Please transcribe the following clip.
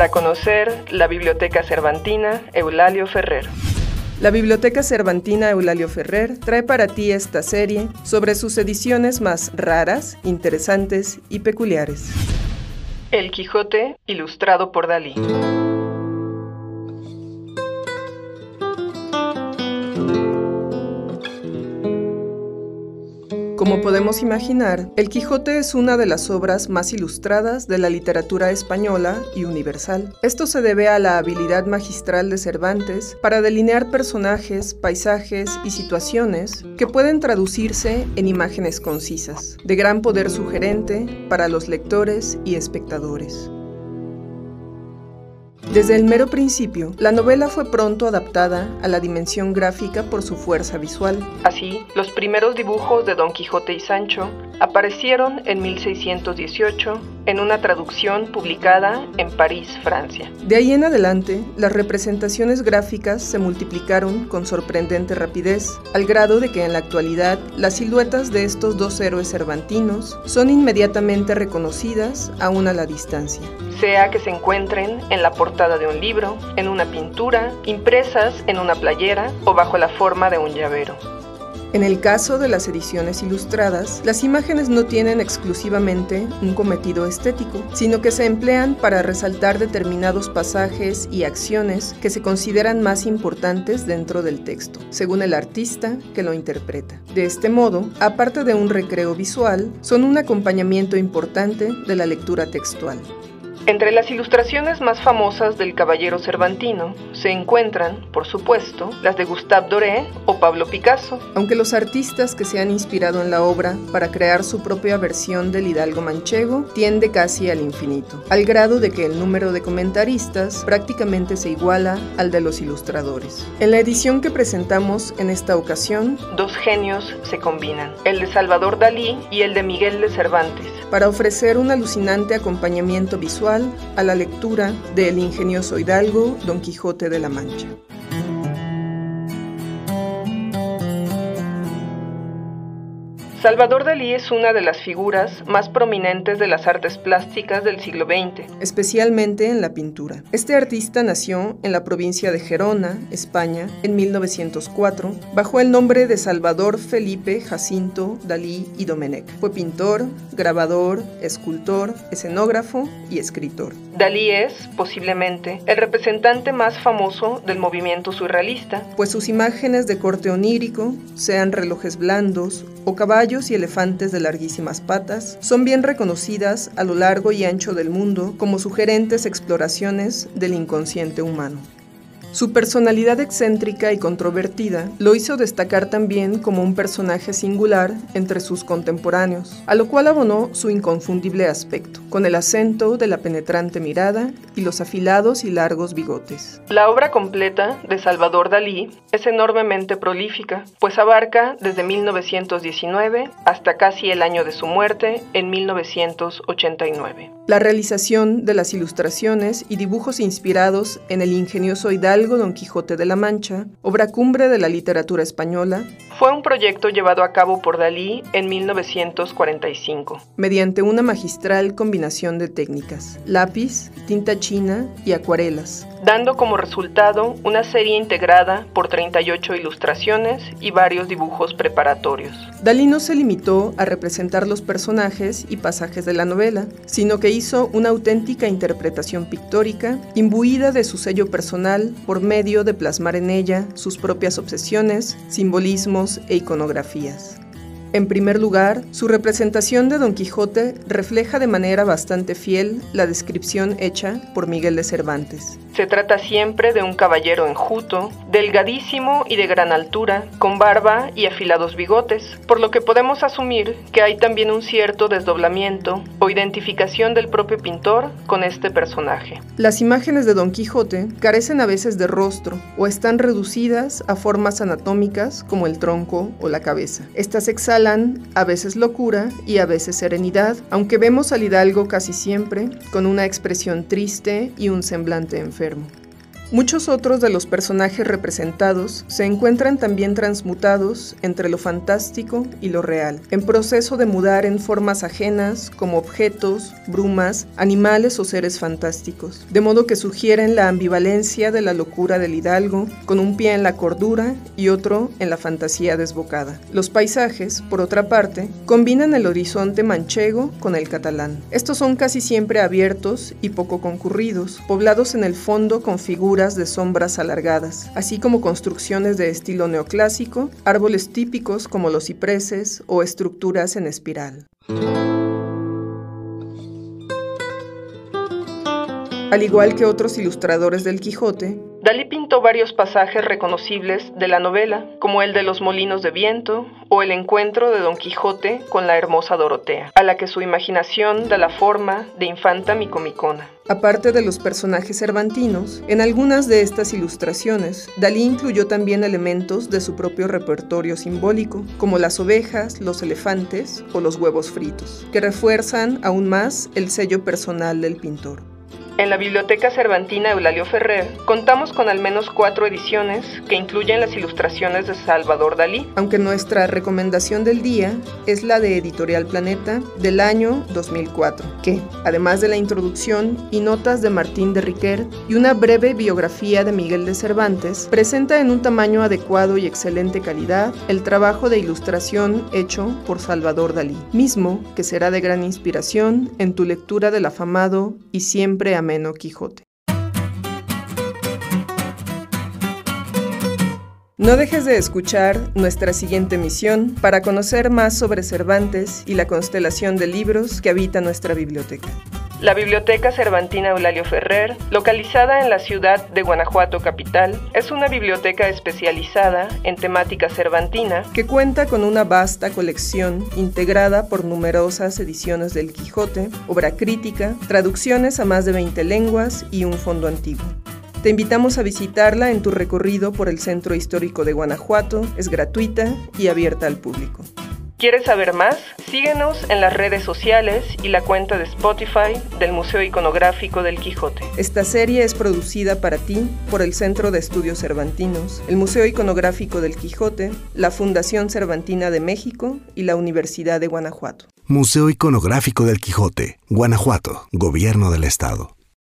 Para conocer la Biblioteca Cervantina Eulalio Ferrer. La Biblioteca Cervantina Eulalio Ferrer trae para ti esta serie sobre sus ediciones más raras, interesantes y peculiares. El Quijote, ilustrado por Dalí. Como podemos imaginar, El Quijote es una de las obras más ilustradas de la literatura española y universal. Esto se debe a la habilidad magistral de Cervantes para delinear personajes, paisajes y situaciones que pueden traducirse en imágenes concisas, de gran poder sugerente para los lectores y espectadores. Desde el mero principio, la novela fue pronto adaptada a la dimensión gráfica por su fuerza visual. Así, los primeros dibujos de Don Quijote y Sancho aparecieron en 1618 en una traducción publicada en París, Francia. De ahí en adelante, las representaciones gráficas se multiplicaron con sorprendente rapidez, al grado de que en la actualidad las siluetas de estos dos héroes cervantinos son inmediatamente reconocidas aún a la distancia. Sea que se encuentren en la portada de un libro, en una pintura, impresas en una playera o bajo la forma de un llavero. En el caso de las ediciones ilustradas, las imágenes no tienen exclusivamente un cometido estético, sino que se emplean para resaltar determinados pasajes y acciones que se consideran más importantes dentro del texto, según el artista que lo interpreta. De este modo, aparte de un recreo visual, son un acompañamiento importante de la lectura textual. Entre las ilustraciones más famosas del caballero cervantino se encuentran, por supuesto, las de Gustave Doré o Pablo Picasso. Aunque los artistas que se han inspirado en la obra para crear su propia versión del Hidalgo manchego tiende casi al infinito, al grado de que el número de comentaristas prácticamente se iguala al de los ilustradores. En la edición que presentamos en esta ocasión, dos genios se combinan, el de Salvador Dalí y el de Miguel de Cervantes, para ofrecer un alucinante acompañamiento visual a la lectura del ingenioso hidalgo Don Quijote de la Mancha. Salvador Dalí es una de las figuras más prominentes de las artes plásticas del siglo XX, especialmente en la pintura. Este artista nació en la provincia de Gerona, España, en 1904, bajo el nombre de Salvador Felipe Jacinto Dalí y Domenech. Fue pintor, grabador, escultor, escenógrafo y escritor. Dalí es, posiblemente, el representante más famoso del movimiento surrealista, pues sus imágenes de corte onírico, sean relojes blandos o caballos y elefantes de larguísimas patas, son bien reconocidas a lo largo y ancho del mundo como sugerentes exploraciones del inconsciente humano. Su personalidad excéntrica y controvertida lo hizo destacar también como un personaje singular entre sus contemporáneos, a lo cual abonó su inconfundible aspecto, con el acento de la penetrante mirada y los afilados y largos bigotes. La obra completa de Salvador Dalí es enormemente prolífica, pues abarca desde 1919 hasta casi el año de su muerte en 1989. La realización de las ilustraciones y dibujos inspirados en el ingenioso hidalgo Don Quijote de la Mancha, obra cumbre de la literatura española, fue un proyecto llevado a cabo por Dalí en 1945. Mediante una magistral combinación de técnicas, lápiz, tinta china y acuarelas, dando como resultado una serie integrada por 38 ilustraciones y varios dibujos preparatorios. Dalí no se limitó a representar los personajes y pasajes de la novela, sino que hizo una auténtica interpretación pictórica, imbuida de su sello personal por medio de plasmar en ella sus propias obsesiones, simbolismos e iconografías. En primer lugar, su representación de Don Quijote refleja de manera bastante fiel la descripción hecha por Miguel de Cervantes. Se trata siempre de un caballero enjuto, delgadísimo y de gran altura, con barba y afilados bigotes, por lo que podemos asumir que hay también un cierto desdoblamiento o identificación del propio pintor con este personaje. Las imágenes de Don Quijote carecen a veces de rostro o están reducidas a formas anatómicas como el tronco o la cabeza. Estas a veces locura y a veces serenidad, aunque vemos al hidalgo casi siempre con una expresión triste y un semblante enfermo. Muchos otros de los personajes representados se encuentran también transmutados entre lo fantástico y lo real, en proceso de mudar en formas ajenas como objetos, brumas, animales o seres fantásticos, de modo que sugieren la ambivalencia de la locura del hidalgo, con un pie en la cordura y otro en la fantasía desbocada. Los paisajes, por otra parte, combinan el horizonte manchego con el catalán. Estos son casi siempre abiertos y poco concurridos, poblados en el fondo con figuras de sombras alargadas, así como construcciones de estilo neoclásico, árboles típicos como los cipreses o estructuras en espiral. Al igual que otros ilustradores del Quijote, Dalí pintó varios pasajes reconocibles de la novela, como el de los molinos de viento o el encuentro de Don Quijote con la hermosa Dorotea, a la que su imaginación da la forma de infanta micomicona. Aparte de los personajes cervantinos, en algunas de estas ilustraciones, Dalí incluyó también elementos de su propio repertorio simbólico, como las ovejas, los elefantes o los huevos fritos, que refuerzan aún más el sello personal del pintor. En la Biblioteca Cervantina Eulalio Ferrer contamos con al menos cuatro ediciones que incluyen las ilustraciones de Salvador Dalí. Aunque nuestra recomendación del día es la de Editorial Planeta del año 2004, que, además de la introducción y notas de Martín de Riquer y una breve biografía de Miguel de Cervantes, presenta en un tamaño adecuado y excelente calidad el trabajo de ilustración hecho por Salvador Dalí, mismo que será de gran inspiración en tu lectura del afamado y siempre amado Quijote. No dejes de escuchar nuestra siguiente misión para conocer más sobre Cervantes y la constelación de libros que habita nuestra biblioteca. La Biblioteca Cervantina Eulalio Ferrer, localizada en la ciudad de Guanajuato capital, es una biblioteca especializada en temática cervantina que cuenta con una vasta colección integrada por numerosas ediciones del Quijote, obra crítica, traducciones a más de 20 lenguas y un fondo antiguo. Te invitamos a visitarla en tu recorrido por el Centro Histórico de Guanajuato, es gratuita y abierta al público. ¿Quieres saber más? Síguenos en las redes sociales y la cuenta de Spotify del Museo Iconográfico del Quijote. Esta serie es producida para ti por el Centro de Estudios Cervantinos, el Museo Iconográfico del Quijote, la Fundación Cervantina de México y la Universidad de Guanajuato. Museo Iconográfico del Quijote, Guanajuato, Gobierno del Estado.